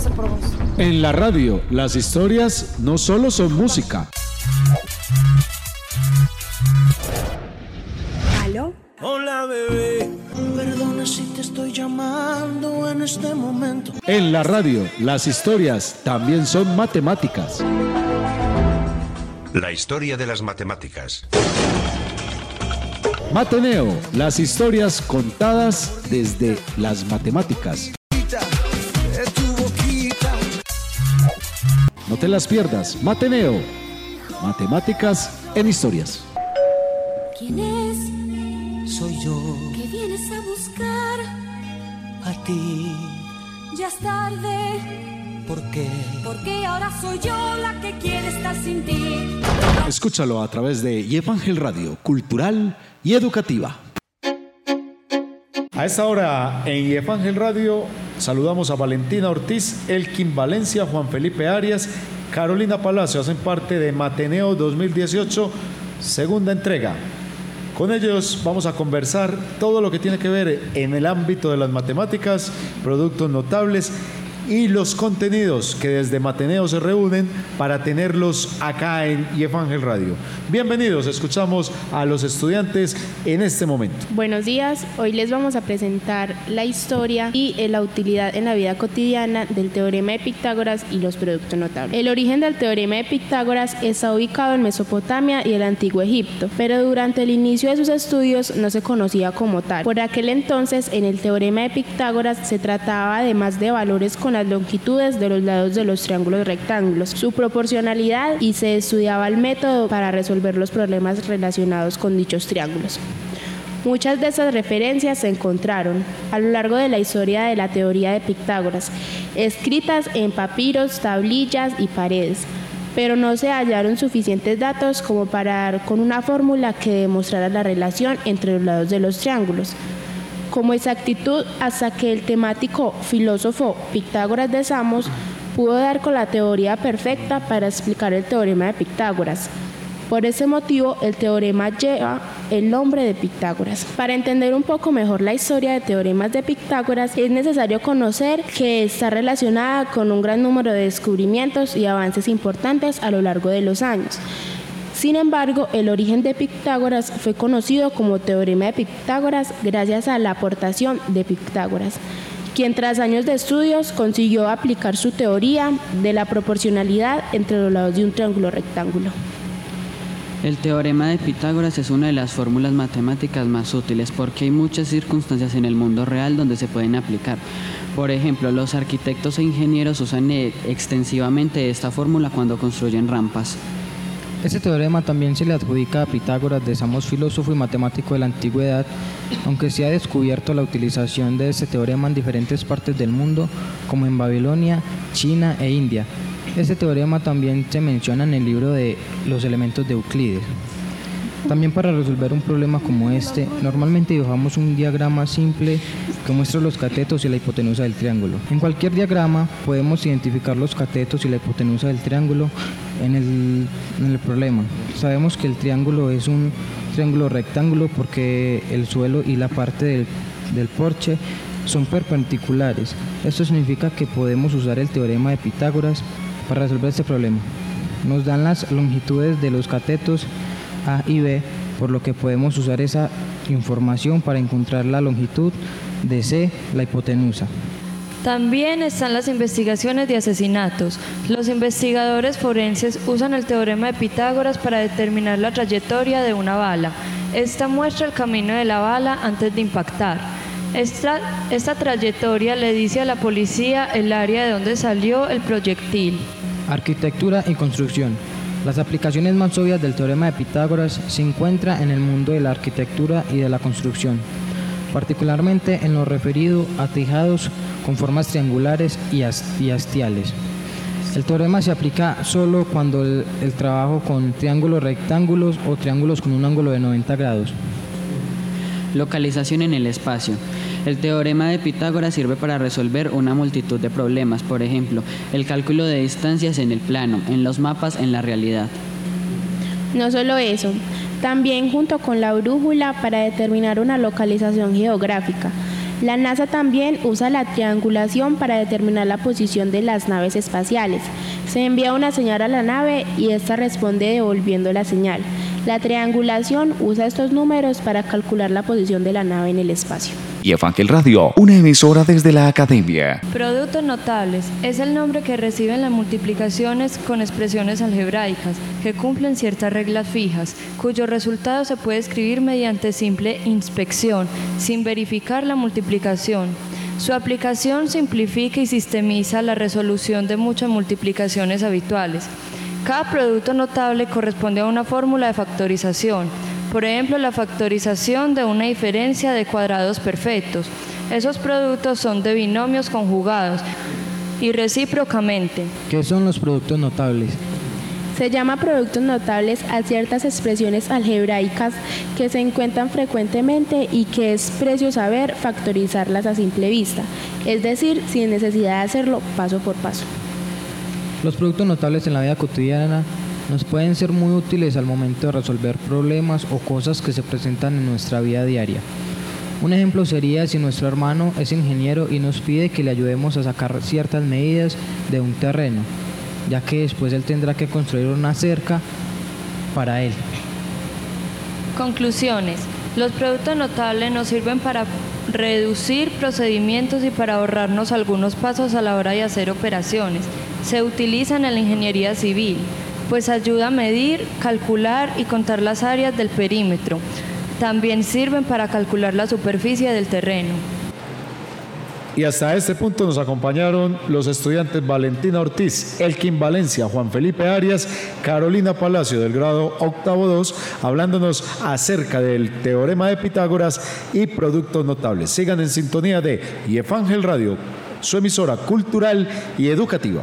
puedo hacer por vos. En la radio, las historias no solo son música. ¿Aló? Hola bebé, perdona si te estoy llamando en este momento. En la radio, las historias también son matemáticas. La historia de las matemáticas. Mateneo, las historias contadas desde las matemáticas. No te las pierdas. Mateneo, matemáticas en historias. ¿Quién es Soy yo, que vienes a buscar? a ti, Ya es tarde, ¿por qué? porque ahora soy yo la que quiere estar sin ti. Escúchalo a través de Yepangel Radio, cultural y educativa. A esta hora en Yepangel Radio saludamos a Valentina Ortiz, Elkin Valencia, Juan Felipe Arias, Carolina Palacio, hacen parte de Mateneo 2018, segunda entrega. Con ellos vamos a conversar todo lo que tiene que ver en el ámbito de las matemáticas, productos notables y los contenidos que desde Mateneo se reúnen para tenerlos acá en Yefangel Radio. Bienvenidos, escuchamos a los estudiantes en este momento. Buenos días, hoy les vamos a presentar la historia y eh, la utilidad en la vida cotidiana del teorema de Pitágoras y los productos notables. El origen del teorema de Pitágoras está ubicado en Mesopotamia y el antiguo Egipto, pero durante el inicio de sus estudios no se conocía como tal. Por aquel entonces, en el teorema de Pitágoras se trataba además de valores con las longitudes de los lados de los triángulos rectángulos, su proporcionalidad y se estudiaba el método para resolver los problemas relacionados con dichos triángulos. Muchas de esas referencias se encontraron a lo largo de la historia de la teoría de Pitágoras, escritas en papiros, tablillas y paredes, pero no se hallaron suficientes datos como para dar con una fórmula que demostrara la relación entre los lados de los triángulos. Como exactitud hasta que el temático filósofo Pitágoras de Samos pudo dar con la teoría perfecta para explicar el teorema de Pitágoras. Por ese motivo, el teorema lleva el nombre de Pitágoras. Para entender un poco mejor la historia de teoremas de Pitágoras, es necesario conocer que está relacionada con un gran número de descubrimientos y avances importantes a lo largo de los años. Sin embargo, el origen de Pitágoras fue conocido como teorema de Pitágoras gracias a la aportación de Pitágoras, quien tras años de estudios consiguió aplicar su teoría de la proporcionalidad entre los lados de un triángulo rectángulo. El teorema de Pitágoras es una de las fórmulas matemáticas más útiles porque hay muchas circunstancias en el mundo real donde se pueden aplicar. Por ejemplo, los arquitectos e ingenieros usan eh, extensivamente esta fórmula cuando construyen rampas. Este teorema también se le adjudica a Pitágoras de Samos, filósofo y matemático de la antigüedad, aunque se ha descubierto la utilización de este teorema en diferentes partes del mundo, como en Babilonia, China e India. Este teorema también se menciona en el libro de Los elementos de Euclides. También para resolver un problema como este, normalmente dibujamos un diagrama simple que muestra los catetos y la hipotenusa del triángulo. En cualquier diagrama podemos identificar los catetos y la hipotenusa del triángulo en el, problema. Sabemos que el triángulo es un triángulo rectángulo porque el suelo y la parte del, del porche son perpendiculares. Esto significa que podemos usar el teorema de Pitágoras para resolver este problema. Nos dan las longitudes de los catetos A y B, por lo que podemos usar esa información para encontrar la longitud de C, la hipotenusa. También están las investigaciones de asesinatos. Los investigadores forenses usan el teorema de Pitágoras para determinar la trayectoria de una bala. Esta muestra el camino de la bala antes de impactar. Esta, esta trayectoria le dice a la policía el área de donde salió el proyectil. Arquitectura y construcción. Las aplicaciones más obvias del teorema de Pitágoras se encuentran en el mundo de la arquitectura y de la construcción, particularmente en lo referido a tejados con formas triangulares y, as- y hastiales. El teorema se aplica solo cuando el, el trabajo con triángulos rectángulos o triángulos con un ángulo de 90 grados. Localización en el espacio. El teorema de Pitágoras sirve para resolver una multitud de problemas, por ejemplo, el cálculo de distancias en el plano, en los mapas, en la realidad. No solo eso, también junto con la brújula para determinar una localización geográfica. La NASA también usa la triangulación para determinar la posición de las naves espaciales. Se envía una señal a la nave y esta responde devolviendo la señal. La triangulación usa estos números para calcular la posición de la nave en el espacio. Y Evangel Radio, una emisora desde la academia. Productos notables es el nombre que reciben las multiplicaciones con expresiones algebraicas que cumplen ciertas reglas fijas, cuyo resultado se puede escribir mediante simple inspección, sin verificar la multiplicación. Su aplicación simplifica y sistemiza la resolución de muchas multiplicaciones habituales. Cada producto notable corresponde a una fórmula de factorización. Por ejemplo, la factorización de una diferencia de cuadrados perfectos. Esos productos son de binomios conjugados y recíprocamente. ¿Qué son los productos notables? Se llama productos notables a ciertas expresiones algebraicas que se encuentran frecuentemente y que es precio saber factorizarlas a simple vista, es decir, sin necesidad de hacerlo paso por paso. Los productos notables en la vida cotidiana nos pueden ser muy útiles al momento de resolver problemas o cosas que se presentan en nuestra vida diaria. Un ejemplo sería si nuestro hermano es ingeniero y nos pide que le ayudemos a sacar ciertas medidas de un terreno, ya que después él tendrá que construir una cerca para él. Conclusiones. Los productos notables nos sirven para reducir procedimientos y para ahorrarnos algunos pasos a la hora de hacer operaciones. Se utilizan en la ingeniería civil, pues ayuda a medir, calcular y contar las áreas del perímetro. También sirven para calcular la superficie del terreno. Y hasta este punto nos acompañaron los estudiantes Valentina Ortiz, Elkin Valencia, Juan Felipe Arias, Carolina Palacio del grado octavo 2, hablándonos acerca del teorema de Pitágoras y productos notables. Sigan en sintonía de Yefángel Radio, su emisora cultural y educativa.